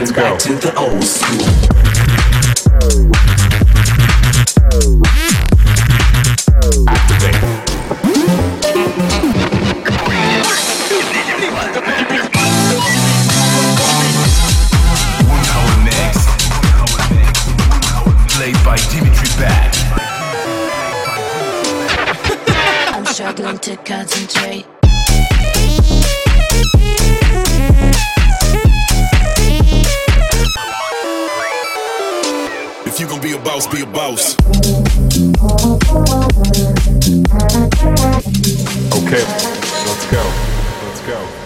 Let's back go. to the old school. struggling to concentrate. boss, be a boss. Okay, let's go. Let's go.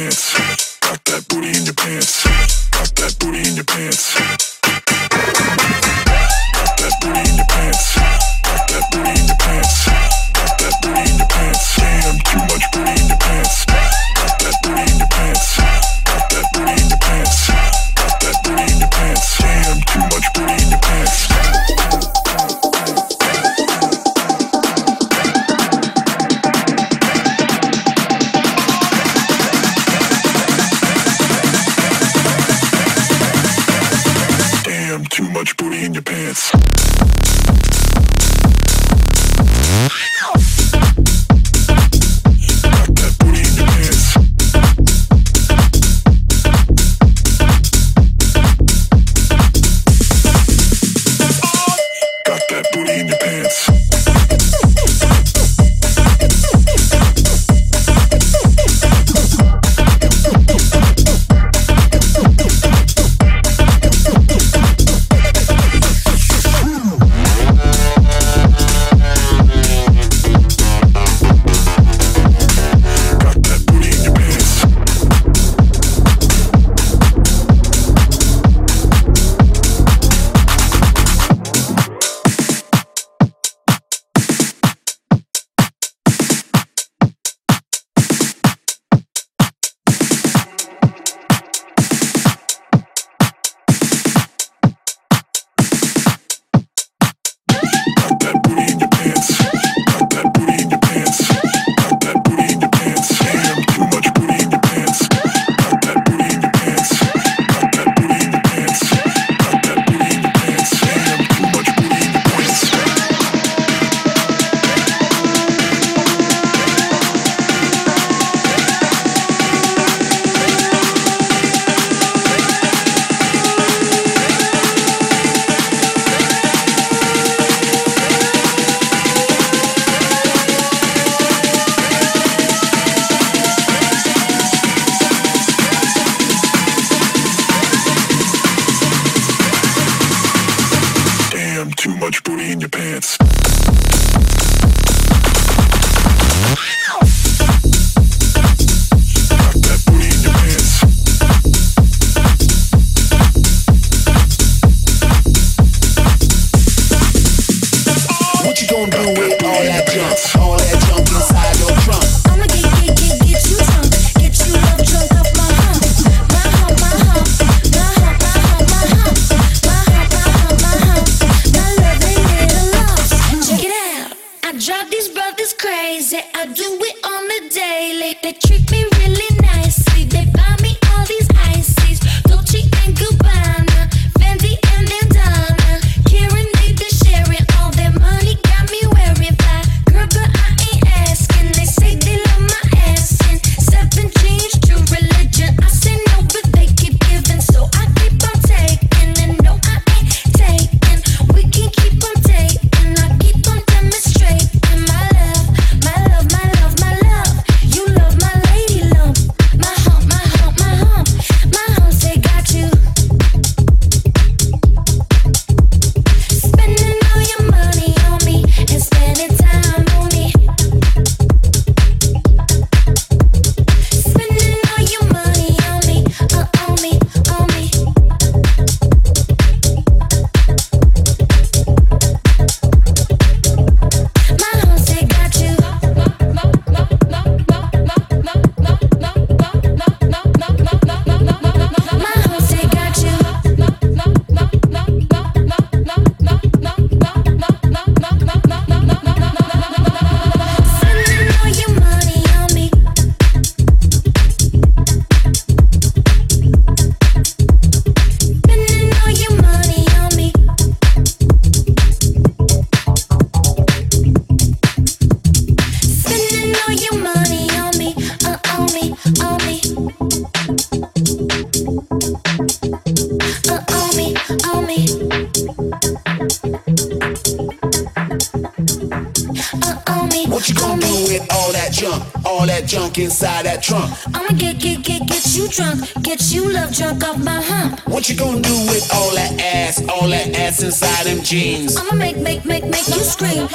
dance.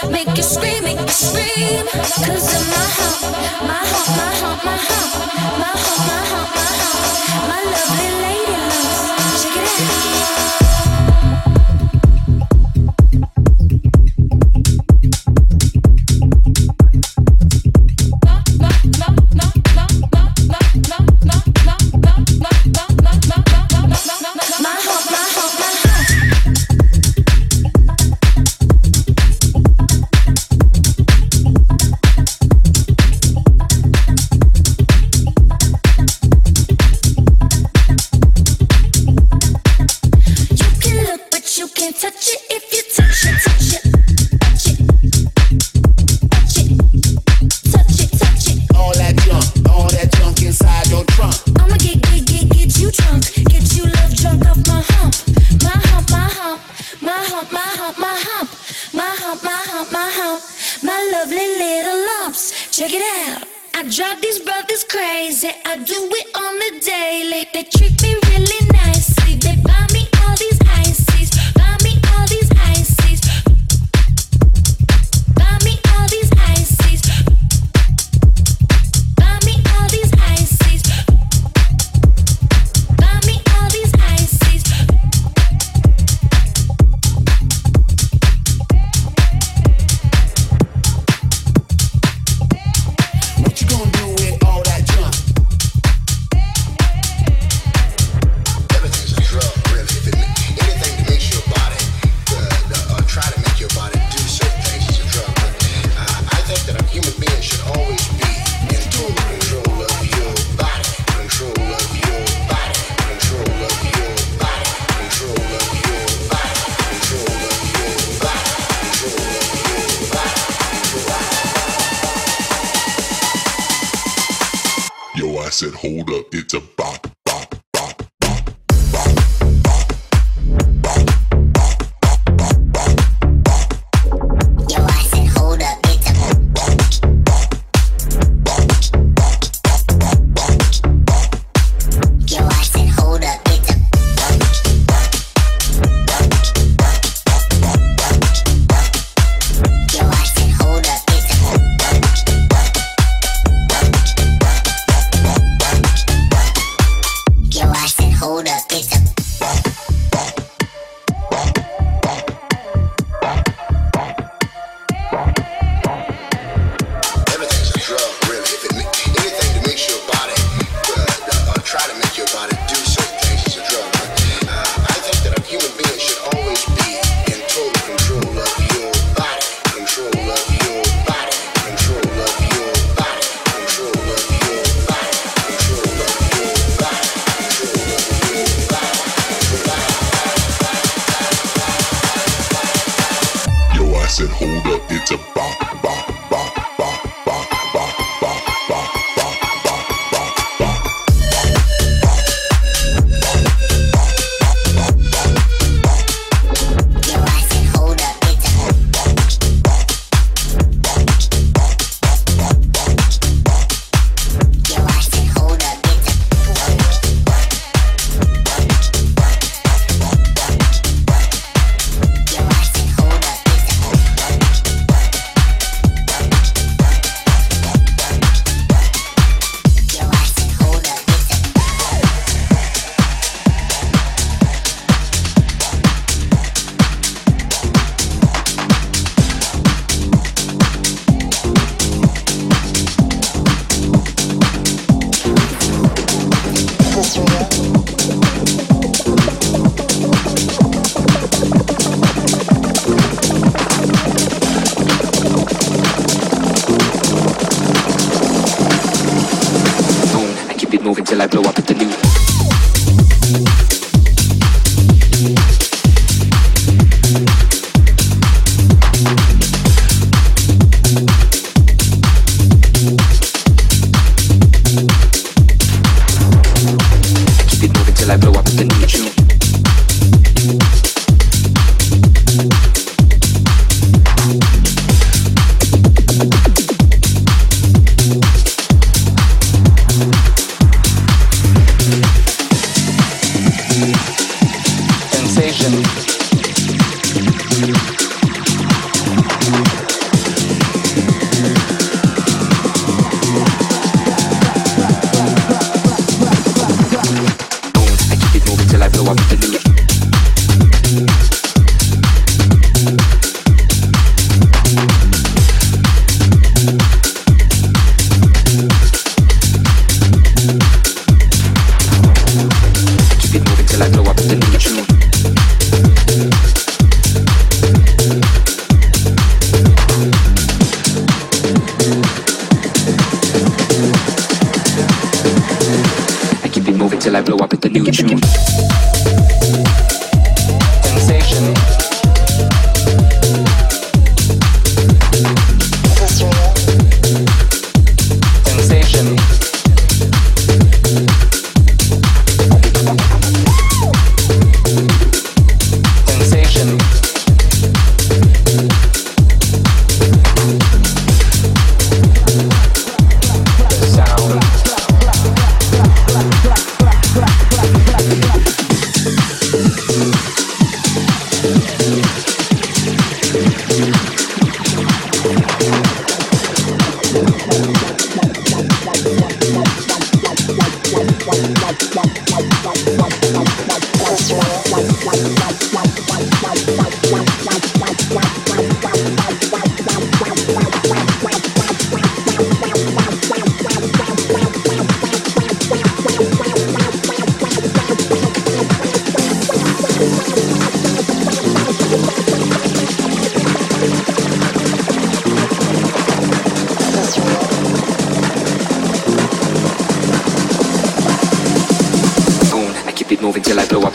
Make you scream, make you scream. Cause in my heart, my heart, my heart, my heart. said, hold up, it's about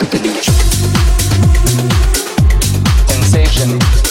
at the beach. Sensation.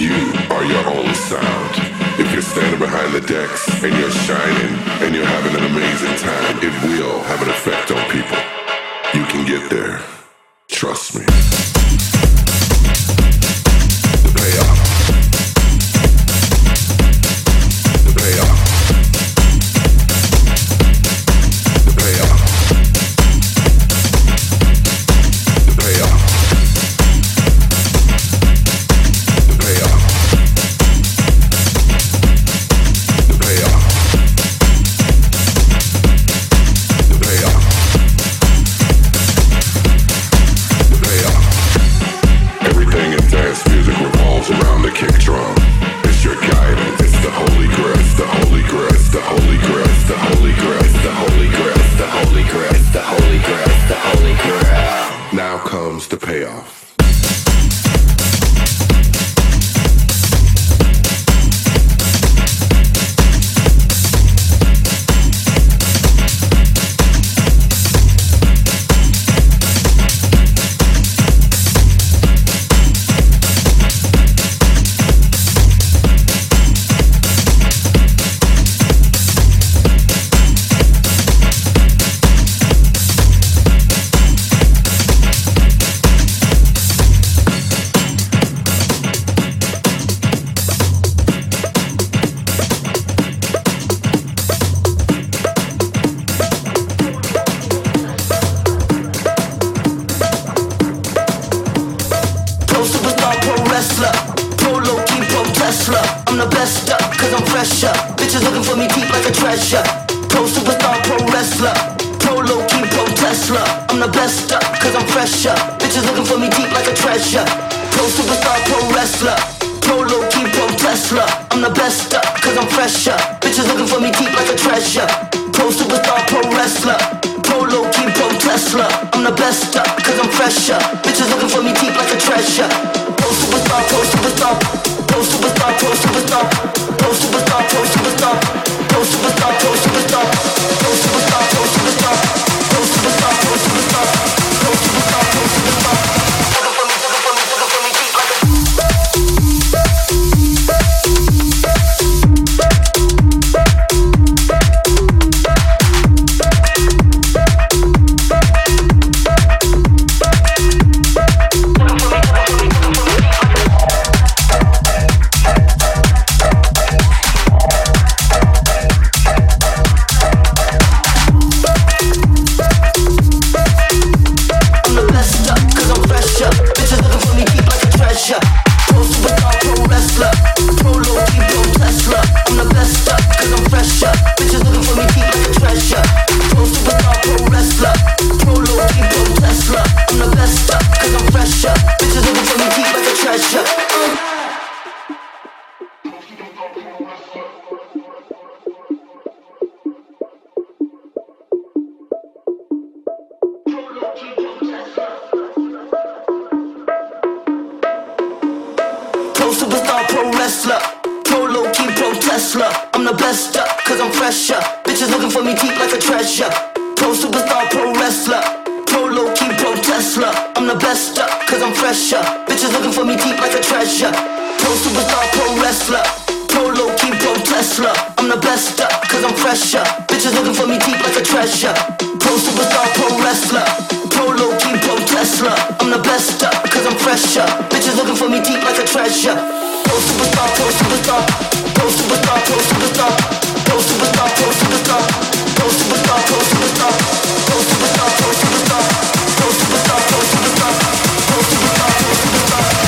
You, are your own sound. If you're standing behind the decks and you're shining and you're having an amazing time, it will have an effect on people. You can get there. Wrestler. Pro low pro Tesla. I'm the best up, cause I'm fresher. Bitches looking for me deep like a treasure. Pro superstar, pro wrestler. Pro low key, pro Tesla. I'm the best up, cause I'm fresher. Bitches looking for me deep like a treasure. Pro superstar, pro wrestler. Pro low key, pro Tesla. I'm the best up, cause I'm fresher. Bitches looking for me deep like a treasure. Pro superstar, pro wrestler. Pro low key, pro Tesla. I'm the best up, cause I'm fresher. Bitches looking for me deep like a treasure. Don't stop. Pro superstar, pro wrestler. Pro low key, pro Tesla. I'm the best up, cause I'm fresher. Bitches looking for me deep like a treasure. Pro superstar, pro wrestler. Pro low key, pro Tesla. I'm the best up, cause I'm fresher. Bitches looking for me deep like a treasure. Pro superstar, pro wrestler. Pro low key, pro Tesla. I'm the best up, cause I'm fresher. Bitches looking for me deep like a treasure. Pro superstar, pro wrestler. Low key, pro Tesla. I'm the best up, cause I'm fresher. Bitches looking for me deep like a treasure. Pro superstar, pro superstar. Pro superstar, pro superstar. Pro superstar, pro superstar. Pro superstar, pro superstar. Pro superstar, pro superstar. Pro superstar, pro superstar. Pro superstar, pro superstar.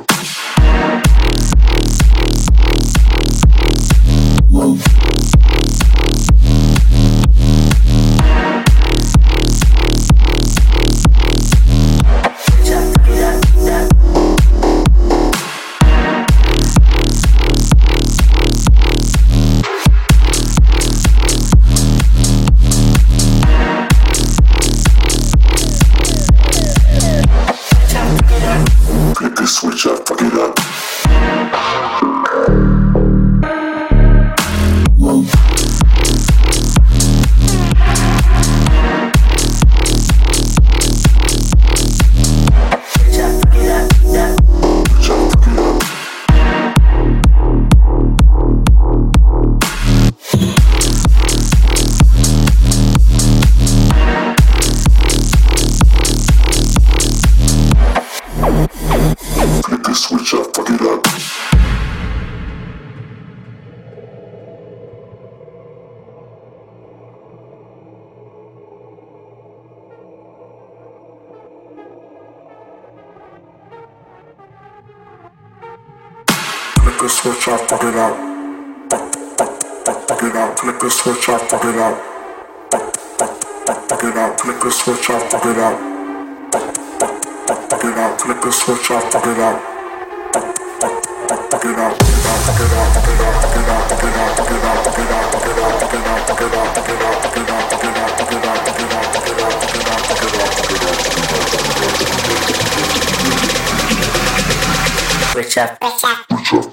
switch up, fuck it up. Fuck, fuck, fuck, fuck it up. Flick a switch up, fuck it up. Fuck, fuck, fuck, fuck it up. Flick a switch up, fuck it up. Fuck, fuck, fuck, fuck it up. Fuck it up, fuck it up, fuck it up, fuck it up, fuck it up, fuck it up, fuck it up, fuck it up, fuck it up, fuck it up, fuck it up, fuck it up, fuck it up, fuck it up, fuck it up, fuck it up, fuck it up, fuck it up. Switch up. Switch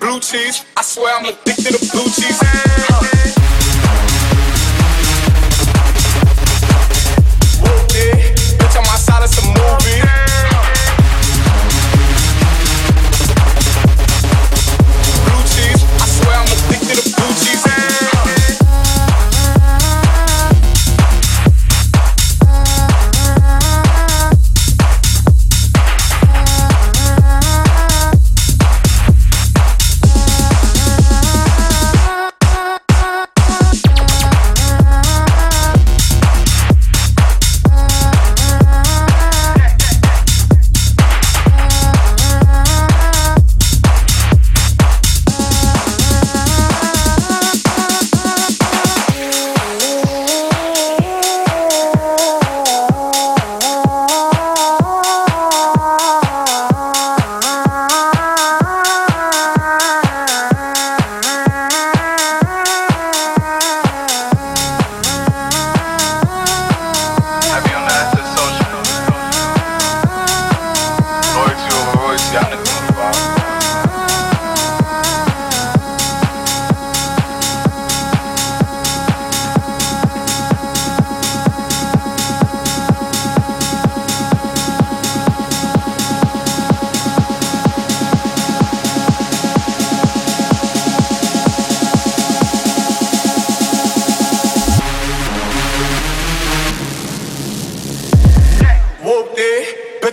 Blue cheese, I swear I'm addicted to blue cheese. Huh. Whoop bitch, on my side, it's a movie.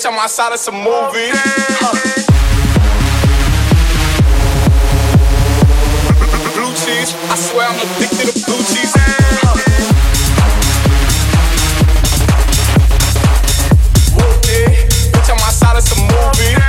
bitch, I'm outside of some movies. Huh. Blue cheese, I swear I'm addicted to blue cheese. Huh. Whoop bitch, I'm outside of some movies.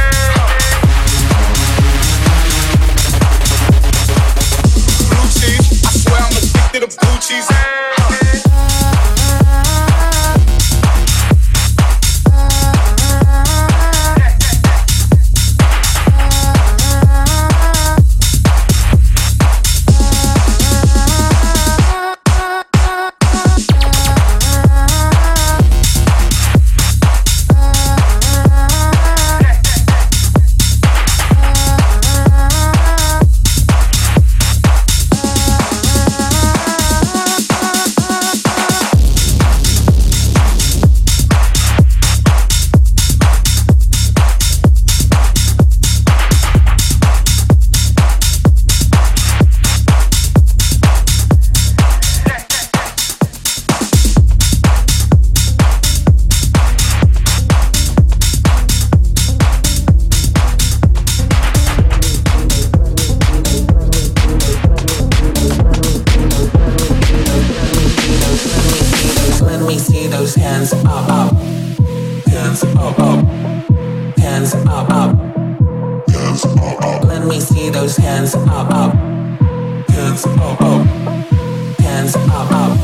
oh, oh. Hands up, up.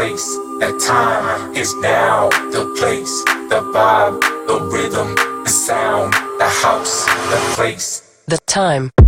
place, the time. is now the place, the vibe, the rhythm, the sound, the house, the place. The time.